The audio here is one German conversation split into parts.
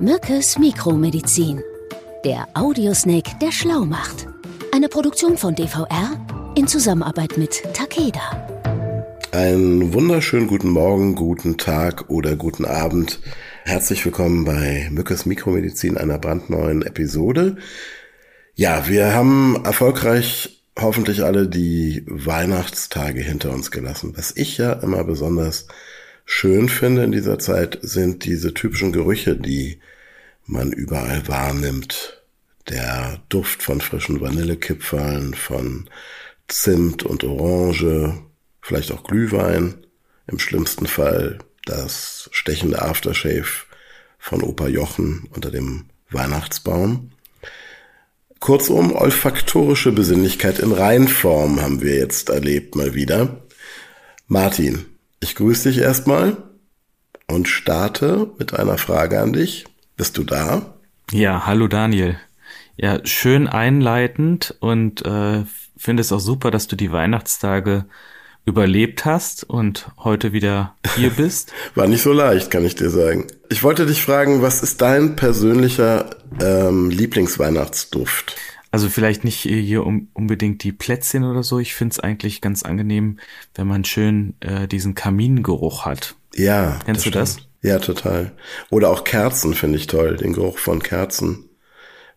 Mückes Mikromedizin. Der Audiosnake, der schlau macht. Eine Produktion von DVR in Zusammenarbeit mit Takeda. Einen wunderschönen guten Morgen, guten Tag oder guten Abend. Herzlich willkommen bei Mückes Mikromedizin, einer brandneuen Episode. Ja, wir haben erfolgreich hoffentlich alle die Weihnachtstage hinter uns gelassen. Was ich ja immer besonders schön finde in dieser Zeit, sind diese typischen Gerüche, die man überall wahrnimmt. Der Duft von frischen Vanillekipferln, von Zimt und Orange, vielleicht auch Glühwein, im schlimmsten Fall das stechende Aftershave von Opa Jochen unter dem Weihnachtsbaum. Kurzum, olfaktorische Besinnlichkeit in Reinform haben wir jetzt erlebt mal wieder. Martin, ich grüße dich erstmal und starte mit einer Frage an dich. Bist du da? Ja, hallo Daniel. Ja, schön einleitend und äh, finde es auch super, dass du die Weihnachtstage überlebt hast und heute wieder hier bist. War nicht so leicht, kann ich dir sagen. Ich wollte dich fragen, was ist dein persönlicher ähm, Lieblingsweihnachtsduft? Also vielleicht nicht hier um, unbedingt die Plätzchen oder so. Ich finde es eigentlich ganz angenehm, wenn man schön äh, diesen Kamingeruch hat. Ja. Kennst das du stimmt. das? Ja, total. Oder auch Kerzen finde ich toll, den Geruch von Kerzen.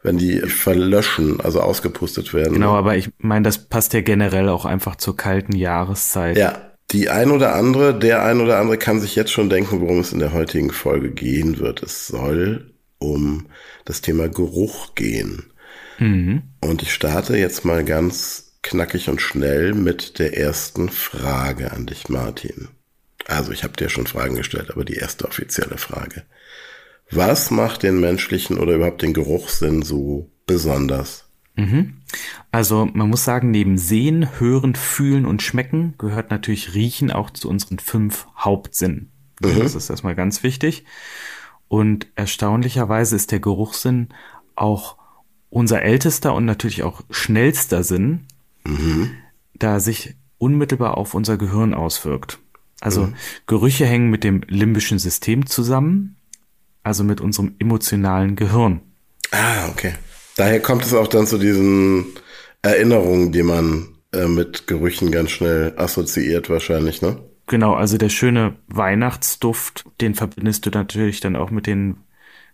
Wenn die verlöschen, also ausgepustet werden. Genau, aber ich meine, das passt ja generell auch einfach zur kalten Jahreszeit. Ja, die ein oder andere, der ein oder andere kann sich jetzt schon denken, worum es in der heutigen Folge gehen wird. Es soll um das Thema Geruch gehen. Mhm. Und ich starte jetzt mal ganz knackig und schnell mit der ersten Frage an dich, Martin. Also ich habe dir schon Fragen gestellt, aber die erste offizielle Frage. Was macht den menschlichen oder überhaupt den Geruchssinn so besonders? Mhm. Also man muss sagen, neben Sehen, Hören, Fühlen und Schmecken gehört natürlich Riechen auch zu unseren fünf Hauptsinnen. Mhm. Das ist erstmal ganz wichtig. Und erstaunlicherweise ist der Geruchssinn auch unser ältester und natürlich auch schnellster Sinn, mhm. da sich unmittelbar auf unser Gehirn auswirkt. Also mhm. Gerüche hängen mit dem limbischen System zusammen, also mit unserem emotionalen Gehirn. Ah, okay. Daher kommt es auch dann zu diesen Erinnerungen, die man äh, mit Gerüchen ganz schnell assoziiert wahrscheinlich, ne? Genau, also der schöne Weihnachtsduft, den verbindest du natürlich dann auch mit den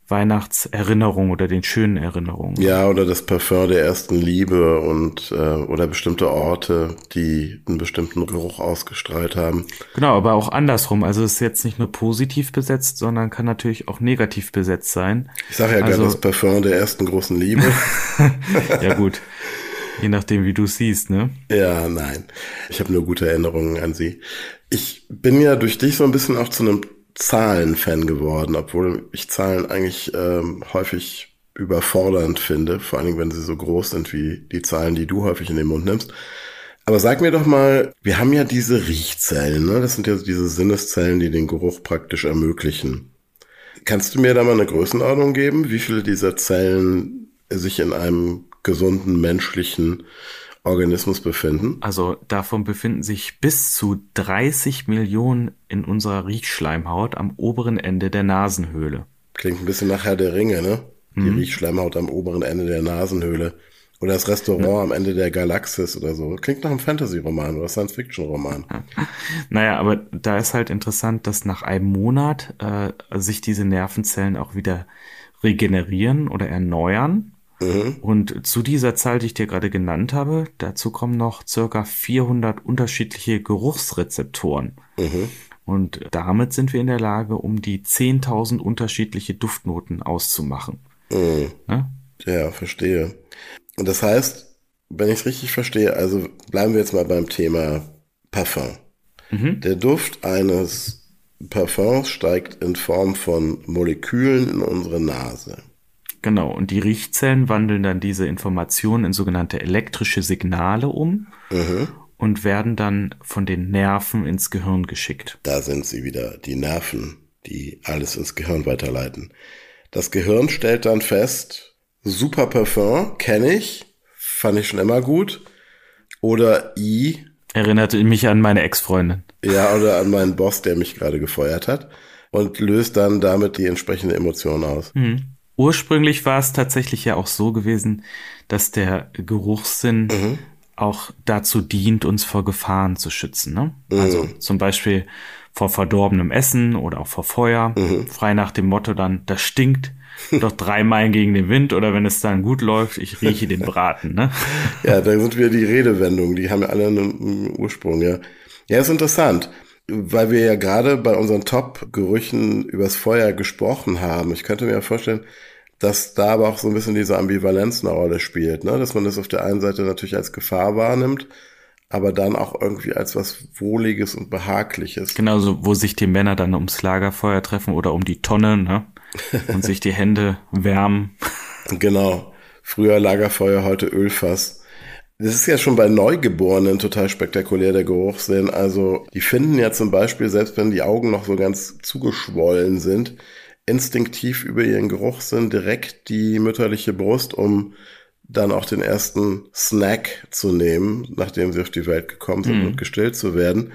Weihnachtserinnerungen oder den schönen Erinnerungen. Ja, oder das Parfum der ersten Liebe und äh, oder bestimmte Orte, die einen bestimmten Geruch ausgestrahlt haben. Genau, aber auch andersrum. Also es ist jetzt nicht nur positiv besetzt, sondern kann natürlich auch negativ besetzt sein. Ich sage ja also, gerne das Parfum der ersten großen Liebe. ja gut. Je nachdem, wie du siehst, ne? Ja, nein. Ich habe nur gute Erinnerungen an sie. Ich bin ja durch dich so ein bisschen auch zu einem Zahlen-Fan geworden, obwohl ich Zahlen eigentlich ähm, häufig überfordernd finde, vor allen Dingen, wenn sie so groß sind wie die Zahlen, die du häufig in den Mund nimmst. Aber sag mir doch mal, wir haben ja diese Riechzellen, ne? Das sind ja diese Sinneszellen, die den Geruch praktisch ermöglichen. Kannst du mir da mal eine Größenordnung geben, wie viele dieser Zellen sich in einem gesunden menschlichen Organismus befinden? Also davon befinden sich bis zu 30 Millionen in unserer Riechschleimhaut am oberen Ende der Nasenhöhle. Klingt ein bisschen nach Herr der Ringe, ne? Die mhm. Riechschleimhaut am oberen Ende der Nasenhöhle. Oder das Restaurant ja. am Ende der Galaxis oder so. Klingt nach einem Fantasy-Roman oder Science-Fiction-Roman. naja, aber da ist halt interessant, dass nach einem Monat äh, sich diese Nervenzellen auch wieder regenerieren oder erneuern. Mhm. Und zu dieser Zahl, die ich dir gerade genannt habe, dazu kommen noch circa 400 unterschiedliche Geruchsrezeptoren. Mhm. Und damit sind wir in der Lage, um die 10.000 unterschiedliche Duftnoten auszumachen. Mhm. Ja? ja, verstehe. Und das heißt, wenn ich es richtig verstehe, also bleiben wir jetzt mal beim Thema Parfum. Mhm. Der Duft eines Parfums steigt in Form von Molekülen in unsere Nase. Genau, und die Riechzellen wandeln dann diese Informationen in sogenannte elektrische Signale um mhm. und werden dann von den Nerven ins Gehirn geschickt. Da sind sie wieder, die Nerven, die alles ins Gehirn weiterleiten. Das Gehirn stellt dann fest, super Parfum, kenne ich, fand ich schon immer gut. Oder I. Erinnerte mich an meine Ex-Freundin. Ja, oder an meinen Boss, der mich gerade gefeuert hat. und löst dann damit die entsprechende Emotion aus. Mhm. Ursprünglich war es tatsächlich ja auch so gewesen, dass der Geruchssinn mhm. auch dazu dient, uns vor Gefahren zu schützen. Ne? Mhm. Also zum Beispiel vor verdorbenem Essen oder auch vor Feuer. Mhm. Frei nach dem Motto dann, das stinkt doch drei Meilen gegen den Wind oder wenn es dann gut läuft, ich rieche den Braten. Ne? ja, da sind wir die Redewendungen, die haben ja alle einen Ursprung, ja. Ja, ist interessant, weil wir ja gerade bei unseren Top-Gerüchen übers Feuer gesprochen haben. Ich könnte mir ja vorstellen, dass da aber auch so ein bisschen diese Ambivalenz eine Rolle spielt, ne? dass man das auf der einen Seite natürlich als Gefahr wahrnimmt, aber dann auch irgendwie als was Wohliges und Behagliches. Genau, so, wo sich die Männer dann ums Lagerfeuer treffen oder um die Tonne, ne? Und sich die Hände wärmen. Genau. Früher Lagerfeuer, heute Ölfass. Das ist ja schon bei Neugeborenen total spektakulär, der Geruchssinn. Also, die finden ja zum Beispiel, selbst wenn die Augen noch so ganz zugeschwollen sind, instinktiv über ihren Geruchssinn direkt die mütterliche Brust, um dann auch den ersten Snack zu nehmen, nachdem sie auf die Welt gekommen sind mhm. und gestillt zu werden.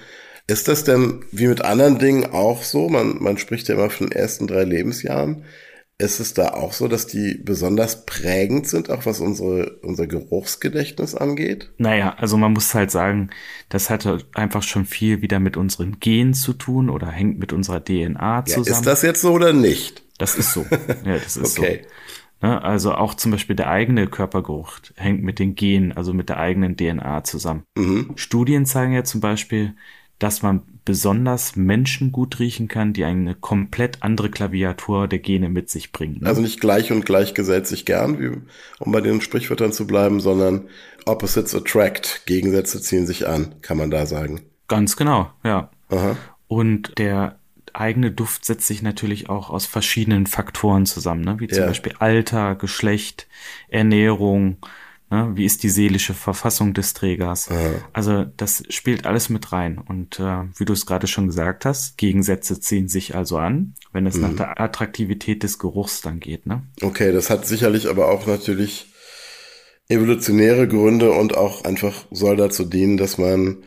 Ist das denn wie mit anderen Dingen auch so? Man, man spricht ja immer von den ersten drei Lebensjahren. Ist es da auch so, dass die besonders prägend sind, auch was unsere, unser Geruchsgedächtnis angeht? Naja, also man muss halt sagen, das hat einfach schon viel wieder mit unseren Genen zu tun oder hängt mit unserer DNA zusammen. Ja, ist das jetzt so oder nicht? Das ist so. Ja, das ist okay. so. Ne, also auch zum Beispiel der eigene Körpergeruch hängt mit den Genen, also mit der eigenen DNA zusammen. Mhm. Studien zeigen ja zum Beispiel, dass man besonders Menschen gut riechen kann, die eine komplett andere Klaviatur der Gene mit sich bringen. Ne? Also nicht gleich und gleich gesellt sich gern, wie, um bei den Sprichwörtern zu bleiben, sondern opposites attract, Gegensätze ziehen sich an, kann man da sagen. Ganz genau, ja. Aha. Und der eigene Duft setzt sich natürlich auch aus verschiedenen Faktoren zusammen, ne? wie zum ja. Beispiel Alter, Geschlecht, Ernährung, Ne? Wie ist die seelische Verfassung des Trägers? Ja. Also das spielt alles mit rein. Und äh, wie du es gerade schon gesagt hast, Gegensätze ziehen sich also an, wenn es mhm. nach der Attraktivität des Geruchs dann geht. Ne? Okay, das hat sicherlich aber auch natürlich evolutionäre Gründe und auch einfach soll dazu dienen, dass man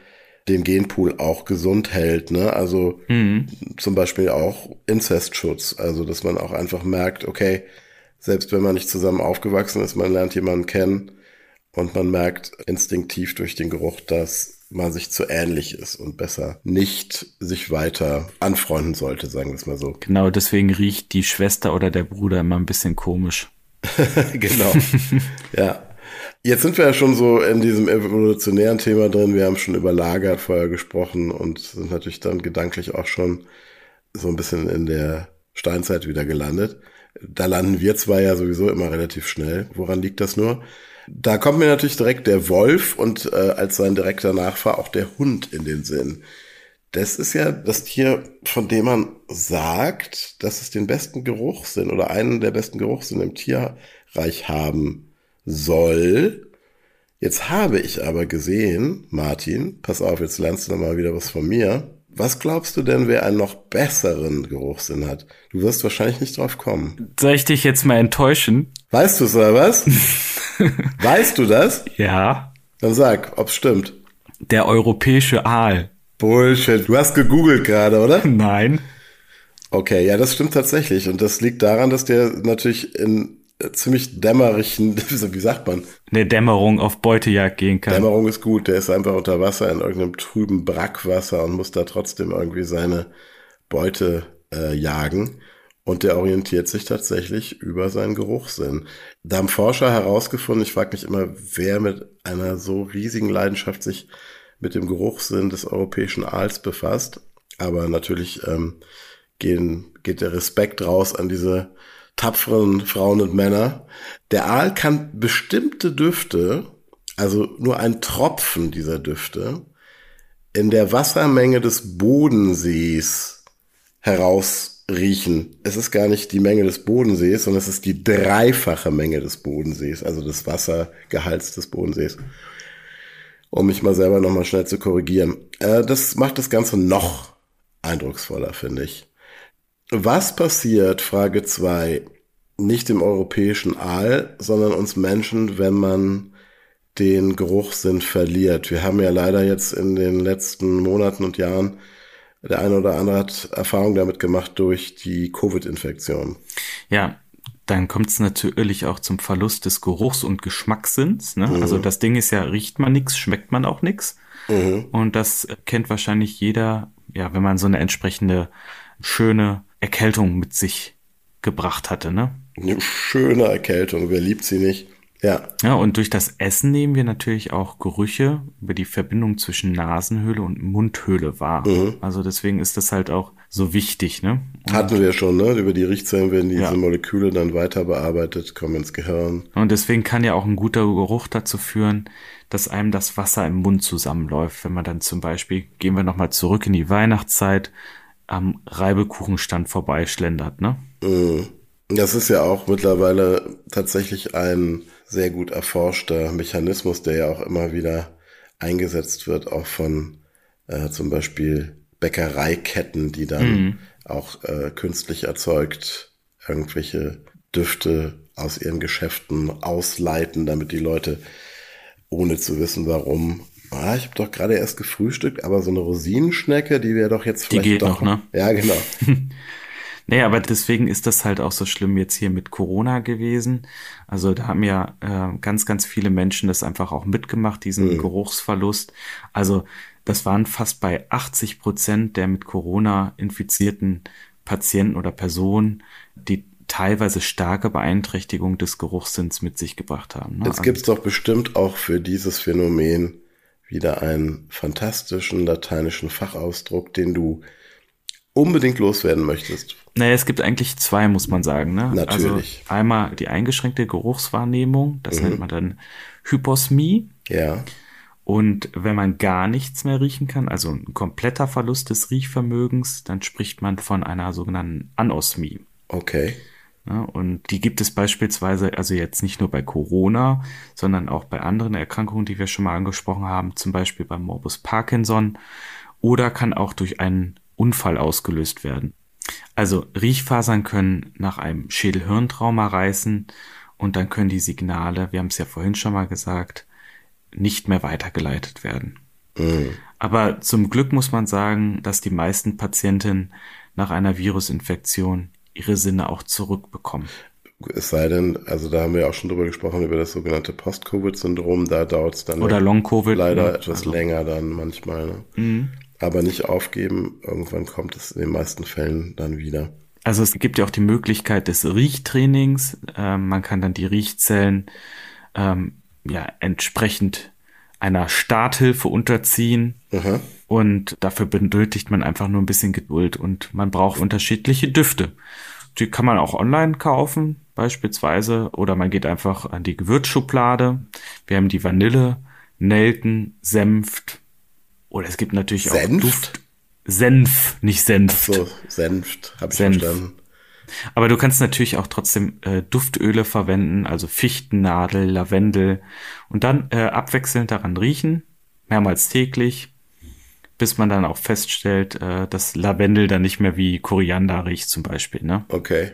den Genpool auch gesund hält. Ne? Also mhm. zum Beispiel auch Inzestschutz. Also dass man auch einfach merkt, okay, selbst wenn man nicht zusammen aufgewachsen ist, man lernt jemanden kennen, und man merkt instinktiv durch den Geruch, dass man sich zu ähnlich ist und besser nicht sich weiter anfreunden sollte, sagen wir es mal so. Genau, deswegen riecht die Schwester oder der Bruder immer ein bisschen komisch. genau. ja. Jetzt sind wir ja schon so in diesem evolutionären Thema drin. Wir haben schon über Lagerfeuer gesprochen und sind natürlich dann gedanklich auch schon so ein bisschen in der Steinzeit wieder gelandet. Da landen wir zwar ja sowieso immer relativ schnell. Woran liegt das nur? Da kommt mir natürlich direkt der Wolf und äh, als sein direkter Nachfahr auch der Hund in den Sinn. Das ist ja das Tier, von dem man sagt, dass es den besten Geruchssinn oder einen der besten Geruchssinn im Tierreich haben soll. Jetzt habe ich aber gesehen, Martin, pass auf, jetzt lernst du noch mal wieder was von mir. Was glaubst du denn, wer einen noch besseren Geruchssinn hat? Du wirst wahrscheinlich nicht drauf kommen. Soll ich dich jetzt mal enttäuschen? Weißt du es oder was? weißt du das? Ja. Dann sag, ob's stimmt. Der europäische Aal. Bullshit. Du hast gegoogelt gerade, oder? Nein. Okay, ja, das stimmt tatsächlich. Und das liegt daran, dass der natürlich in ziemlich dämmerigen, wie sagt man? Eine Dämmerung auf Beutejagd gehen kann. Dämmerung ist gut, der ist einfach unter Wasser in irgendeinem trüben Brackwasser und muss da trotzdem irgendwie seine Beute äh, jagen. Und der orientiert sich tatsächlich über seinen Geruchssinn. Da haben Forscher herausgefunden, ich frage mich immer, wer mit einer so riesigen Leidenschaft sich mit dem Geruchssinn des europäischen Aals befasst. Aber natürlich ähm, gehen, geht der Respekt raus an diese tapferen Frauen und Männer. Der Aal kann bestimmte Düfte, also nur ein Tropfen dieser Düfte, in der Wassermenge des Bodensees herausriechen. Es ist gar nicht die Menge des Bodensees, sondern es ist die dreifache Menge des Bodensees, also des Wassergehalts des Bodensees. Um mich mal selber nochmal schnell zu korrigieren. Äh, das macht das Ganze noch eindrucksvoller, finde ich. Was passiert, Frage zwei nicht im europäischen Aal, sondern uns Menschen, wenn man den Geruchssinn verliert? Wir haben ja leider jetzt in den letzten Monaten und Jahren der eine oder andere hat Erfahrung damit gemacht durch die Covid-Infektion. Ja, dann kommt es natürlich auch zum Verlust des Geruchs- und Geschmackssinns. Ne? Mhm. Also das Ding ist ja, riecht man nichts, schmeckt man auch nichts. Mhm. Und das kennt wahrscheinlich jeder, ja, wenn man so eine entsprechende schöne Erkältung mit sich gebracht hatte, ne? Eine schöne Erkältung, wer liebt sie nicht? Ja. Ja, und durch das Essen nehmen wir natürlich auch Gerüche über die Verbindung zwischen Nasenhöhle und Mundhöhle wahr. Mhm. Also deswegen ist das halt auch so wichtig, ne? Und, Hatten wir schon, ne? Über die Riechzellen werden diese Ja. Moleküle dann weiter bearbeitet, kommen ins Gehirn. und deswegen kann ja auch ein guter Geruch dazu führen, dass einem das Wasser im Mund zusammenläuft. Wenn man dann zum Beispiel, gehen wir nochmal zurück in die Weihnachtszeit, am Reibekuchenstand vorbeischlendert, ne? Mhm. Das ist ja auch mittlerweile tatsächlich ein sehr gut erforschter Mechanismus, der ja auch immer wieder eingesetzt wird, auch von äh, zum Beispiel Bäckereiketten, die dann Mhm. auch äh, künstlich erzeugt irgendwelche Düfte aus ihren Geschäften ausleiten, damit die Leute, ohne zu wissen warum, ah, ich habe doch gerade erst gefrühstückt, aber so eine Rosinenschnecke, die wäre doch jetzt Die vielleicht geht doch noch, ne? Ja, genau. Nee, aber deswegen ist das halt auch so schlimm jetzt hier mit Corona gewesen. Also da haben ja äh, ganz, ganz viele Menschen das einfach auch mitgemacht, diesen Geruchsverlust. Also das waren fast bei 80 Prozent der mit Corona infizierten Patienten oder Personen, die teilweise starke Beeinträchtigung des Geruchssinns mit sich gebracht haben. Ne? Jetzt gibt's doch bestimmt auch für dieses Phänomen wieder einen fantastischen lateinischen Fachausdruck, den du unbedingt loswerden möchtest. Naja, es gibt eigentlich zwei, muss man sagen. Ne? Natürlich. Also einmal die eingeschränkte Geruchswahrnehmung, das nennt man dann Hyposmie. Ja. Und wenn man gar nichts mehr riechen kann, also ein kompletter Verlust des Riechvermögens, dann spricht man von einer sogenannten Anosmie. Okay. Ja, und die gibt es beispielsweise, also jetzt nicht nur bei Corona, sondern auch bei anderen Erkrankungen, die wir schon mal angesprochen haben, zum Beispiel beim Morbus Parkinson oder kann auch durch einen Unfall ausgelöst werden. Also Riechfasern können nach einem Schädel-Hirntrauma reißen und dann können die Signale, wir haben es ja vorhin schon mal gesagt, nicht mehr weitergeleitet werden. Aber zum Glück muss man sagen, dass die meisten Patienten nach einer Virusinfektion ihre Sinne auch zurückbekommen. Es sei denn, also da haben wir auch schon drüber gesprochen, über das sogenannte Post-Covid-Syndrom, da dauert's dann Oder Long-Covid. leider ne? etwas Also, länger dann manchmal. Ne? Mhm. Aber nicht aufgeben, irgendwann kommt es in den meisten Fällen dann wieder. Also es gibt ja auch die Möglichkeit des Riechtrainings. Ähm, man kann dann die Riechzellen ähm, ja entsprechend einer Starthilfe unterziehen. Aha. Und dafür benötigt man einfach nur ein bisschen Geduld und man braucht unterschiedliche Düfte. Die kann man auch online kaufen, beispielsweise, oder man geht einfach an die Gewürzschublade. Wir haben die Vanille, Nelken, Senft. Oder es gibt natürlich auch Senft? Duft. Senf, nicht Senft. So, Senft, habe ich Senf. verstanden. Aber du kannst natürlich auch trotzdem äh, Duftöle verwenden, also Fichtennadel, Lavendel und dann äh, abwechselnd daran riechen, mehrmals täglich, bis man dann auch feststellt, äh, dass Lavendel dann nicht mehr wie Koriander riecht zum Beispiel. Ne? Okay.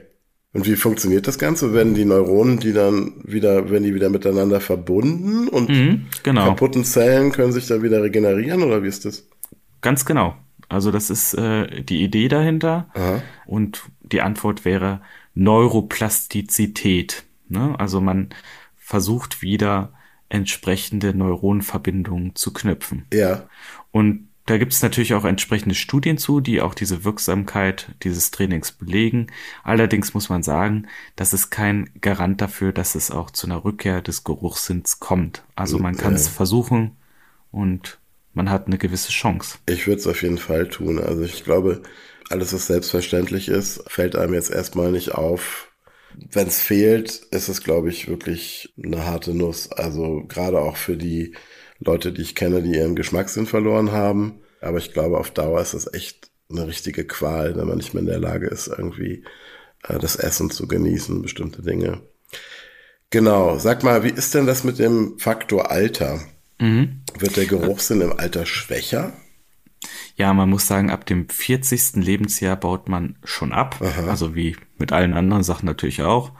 Und wie funktioniert das Ganze? Werden die Neuronen, die dann wieder, werden die wieder miteinander verbunden und Mhm, genau, kaputten Zellen können sich dann wieder regenerieren oder wie ist das? ganz genau. Also das ist äh, die Idee dahinter. Aha. Und die Antwort wäre Neuroplastizität. Ne? Also man versucht wieder entsprechende Neuronenverbindungen zu knüpfen. Ja. Und da gibt es natürlich auch entsprechende Studien zu, die auch diese Wirksamkeit dieses Trainings belegen. Allerdings muss man sagen, das ist kein Garant dafür, dass es auch zu einer Rückkehr des Geruchssinns kommt. Also man kann es Ja. versuchen und man hat eine gewisse Chance. Ich würde es auf jeden Fall tun. Also ich glaube, alles, was selbstverständlich ist, fällt einem jetzt erstmal nicht auf. Wenn es fehlt, ist es, glaube ich, wirklich eine harte Nuss. Also gerade auch für die Leute, die ich kenne, die ihren Geschmackssinn verloren haben. Aber ich glaube, auf Dauer ist das echt eine richtige Qual, wenn man nicht mehr in der Lage ist, irgendwie äh, das Essen zu genießen, bestimmte Dinge. Genau. Sag mal, wie ist denn das mit dem Faktor Alter? Mhm. Wird der Geruchssinn im Alter schwächer? Ja, man muss sagen, ab dem 40. Lebensjahr baut man schon ab. Also wie mit allen anderen Sachen natürlich auch.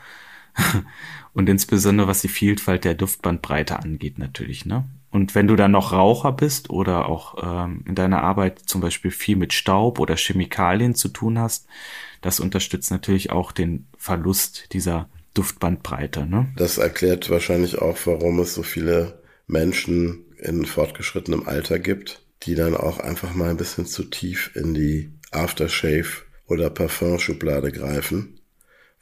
Und insbesondere was die Vielfalt der Duftbandbreite angeht natürlich, ne? Und wenn du dann noch Raucher bist oder auch ähm, in deiner Arbeit zum Beispiel viel mit Staub oder Chemikalien zu tun hast, das unterstützt natürlich auch den Verlust dieser Duftbandbreite. Ne? Das erklärt wahrscheinlich auch, warum es so viele Menschen in fortgeschrittenem Alter gibt, die dann auch einfach mal ein bisschen zu tief in die Aftershave oder Parfum-Schublade greifen.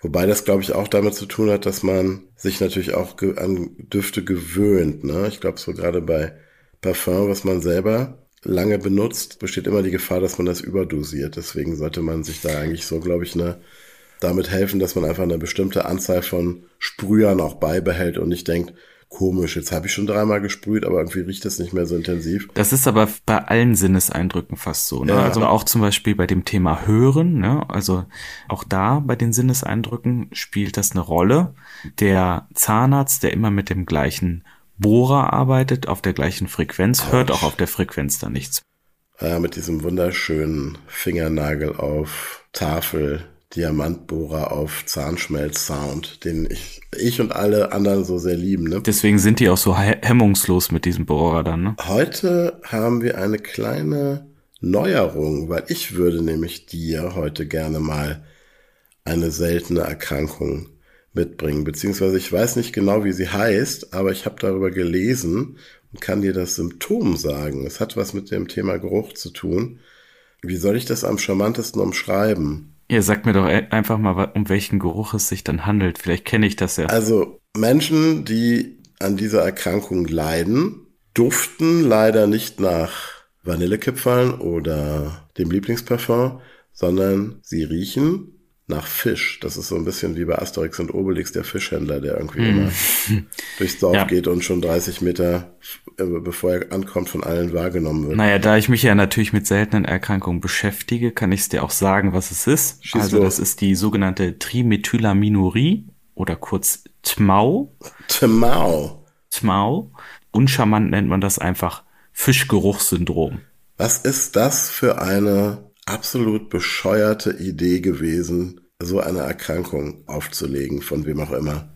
Wobei das, glaube ich, auch damit zu tun hat, dass man sich natürlich auch an Düfte gewöhnt. Ne? Ich glaube, so gerade bei Parfum, was man selber lange benutzt, besteht immer die Gefahr, dass man das überdosiert. Deswegen sollte man sich da eigentlich so, glaube ich, ne, damit helfen, dass man einfach eine bestimmte Anzahl von Sprühern auch beibehält und nicht denkt, komisch, jetzt habe ich schon dreimal gesprüht, aber irgendwie riecht das nicht mehr so intensiv. Das ist aber bei allen Sinneseindrücken fast so. Ne? Ja. Also auch zum Beispiel bei dem Thema Hören, ne? also auch da bei den Sinneseindrücken spielt das eine Rolle. Der Zahnarzt, der immer mit dem gleichen Bohrer arbeitet, auf der gleichen Frequenz, hört auch auf der Frequenz da nichts. Ja, mit diesem wunderschönen Fingernagel auf Tafel Diamantbohrer auf Zahnschmelz-Sound, den ich, ich und alle anderen so sehr lieben. Ne? Deswegen sind die auch so hemmungslos mit diesem Bohrer dann. Ne? Heute haben wir eine kleine Neuerung, weil ich würde nämlich dir heute gerne mal eine seltene Erkrankung mitbringen, beziehungsweise ich weiß nicht genau, wie sie heißt, aber ich habe darüber gelesen und kann dir das Symptom sagen. Es hat was mit dem Thema Geruch zu tun. Wie soll ich das am charmantesten umschreiben? Ihr sagt mir doch e- einfach mal, um welchen Geruch es sich dann handelt. Vielleicht kenne ich das ja. Also Menschen, die an dieser Erkrankung leiden, duften leider nicht nach Vanillekipferln oder dem Lieblingsparfum, sondern sie riechen nach Fisch. Das ist so ein bisschen wie bei Asterix und Obelix, der Fischhändler, der irgendwie mm. immer durchs Dorf ja. geht und schon 30 Meter, äh, bevor er ankommt, von allen wahrgenommen wird. Naja, da ich mich ja natürlich mit seltenen Erkrankungen beschäftige, kann ich es dir auch sagen, was es ist. Schieß also los. das ist die sogenannte Trimethylaminurie oder kurz TMAU. TMAU. TMAU. Uncharmant nennt man das einfach Fischgeruchssyndrom. Was ist das für eine absolut bescheuerte Idee gewesen, so eine Erkrankung aufzulegen, von wem auch immer.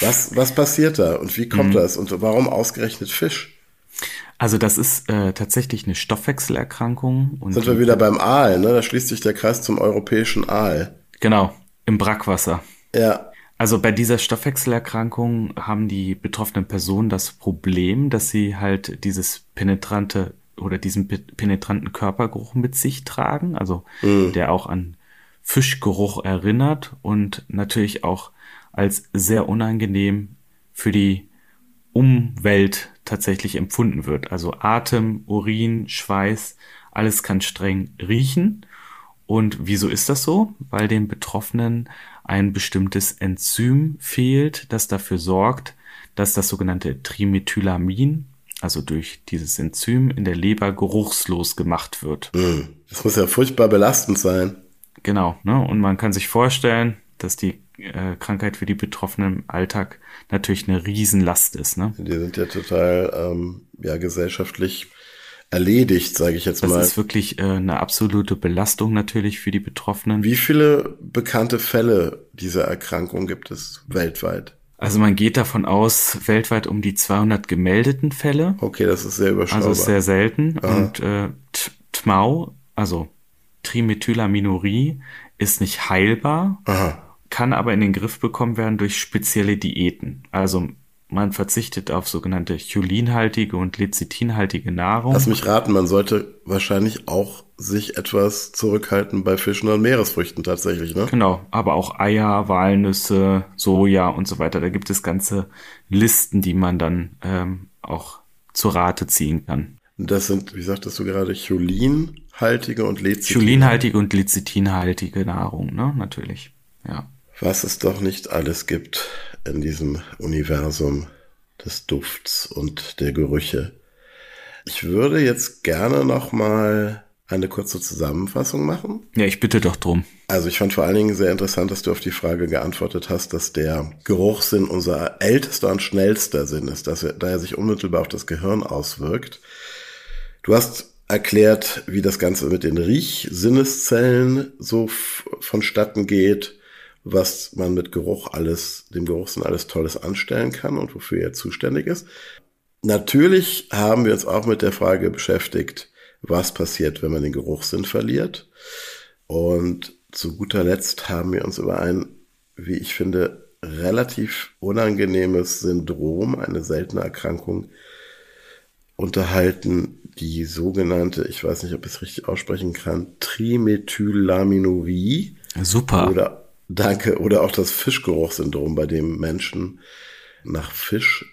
Was, was passiert da und wie kommt mhm. das und warum ausgerechnet Fisch? Also das ist äh, tatsächlich eine Stoffwechselerkrankung. Und Sind wir wieder beim Aal, ne? Da schließt sich der Kreis zum europäischen Aal. Genau, im Brackwasser. Ja. Also bei dieser Stoffwechselerkrankung haben die betroffenen Personen das Problem, dass sie halt dieses penetrante oder diesen penetranten Körpergeruch mit sich tragen, also mhm. der auch an Fischgeruch erinnert und natürlich auch als sehr unangenehm für die Umwelt tatsächlich empfunden wird. Also Atem, Urin, Schweiß, alles kann streng riechen. Und wieso ist das so? Weil den Betroffenen ein bestimmtes Enzym fehlt, das dafür sorgt, dass das sogenannte Trimethylamin also durch dieses Enzym in der Leber geruchslos gemacht wird. Hm. Das muss ja furchtbar belastend sein. Genau, ne? Und man kann sich vorstellen, dass die äh, Krankheit für die Betroffenen im Alltag natürlich eine Riesenlast ist. Ne? Die sind ja total ähm, ja, gesellschaftlich erledigt, sage ich jetzt mal. Das ist wirklich äh, eine absolute Belastung natürlich für die Betroffenen. Wie viele bekannte Fälle dieser Erkrankung gibt es weltweit? Also man geht davon aus, weltweit um die 200 gemeldeten Fälle. Okay, das ist sehr überschaubar. Also ist sehr selten. Aha. Und äh, TMAU, also Trimethylaminurie, ist nicht heilbar, Aha. kann aber in den Griff bekommen werden durch spezielle Diäten. Also man verzichtet auf sogenannte cholinhaltige und lecithinhaltige Nahrung. Lass mich raten, man sollte wahrscheinlich auch sich etwas zurückhalten bei Fischen und Meeresfrüchten tatsächlich, ne? Genau, aber auch Eier, Walnüsse, Soja und so weiter. Da gibt es ganze Listen, die man dann ähm, auch zur Rate ziehen kann. Das sind, wie sagtest du gerade, cholinhaltige und lecithin. Cholinhaltige und lecithinhaltige Nahrung, ne? Natürlich, ja. Was es doch nicht alles gibt in diesem Universum des Dufts und der Gerüche. Ich würde jetzt gerne noch mal eine kurze Zusammenfassung machen. Ja, ich bitte doch drum. Also ich fand vor allen Dingen sehr interessant, dass du auf die Frage geantwortet hast, dass der Geruchssinn unser ältester und schnellster Sinn ist, dass er, da er sich unmittelbar auf das Gehirn auswirkt. Du hast erklärt, wie das Ganze mit den Riechsinneszellen so vonstatten geht was man mit Geruch alles, dem Geruchssinn alles Tolles anstellen kann und wofür er zuständig ist. Natürlich haben wir uns auch mit der Frage beschäftigt, was passiert, wenn man den Geruchssinn verliert. Und zu guter Letzt haben wir uns über ein, wie ich finde, relativ unangenehmes Syndrom, eine seltene Erkrankung unterhalten, die sogenannte, ich weiß nicht, ob ich es richtig aussprechen kann, Trimethylaminurie. Super. Oder, danke, oder auch das Fischgeruchssyndrom, bei dem Menschen nach Fisch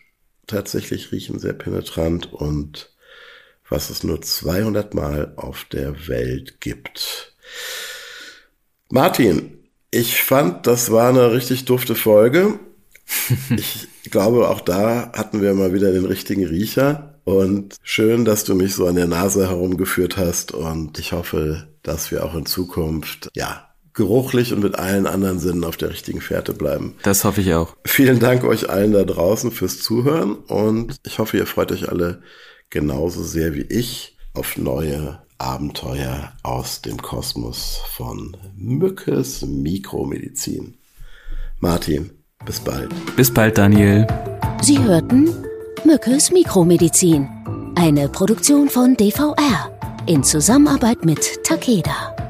tatsächlich riechen, sehr penetrant und was es nur 200 Mal auf der Welt gibt. Martin, ich fand, das war eine richtig dufte Folge. ich glaube, auch da hatten wir mal wieder den richtigen Riecher. Und schön, dass du mich so an der Nase herumgeführt hast. Und ich hoffe, dass wir auch in Zukunft, ja, geruchlich und mit allen anderen Sinnen auf der richtigen Fährte bleiben. Das hoffe ich auch. Vielen Dank euch allen da draußen fürs Zuhören und ich hoffe, ihr freut euch alle genauso sehr wie ich auf neue Abenteuer aus dem Kosmos von Mückes Mikromedizin. Martin, bis bald. Bis bald, Daniel. Sie hörten Mückes Mikromedizin, eine Produktion von DVR in Zusammenarbeit mit Takeda.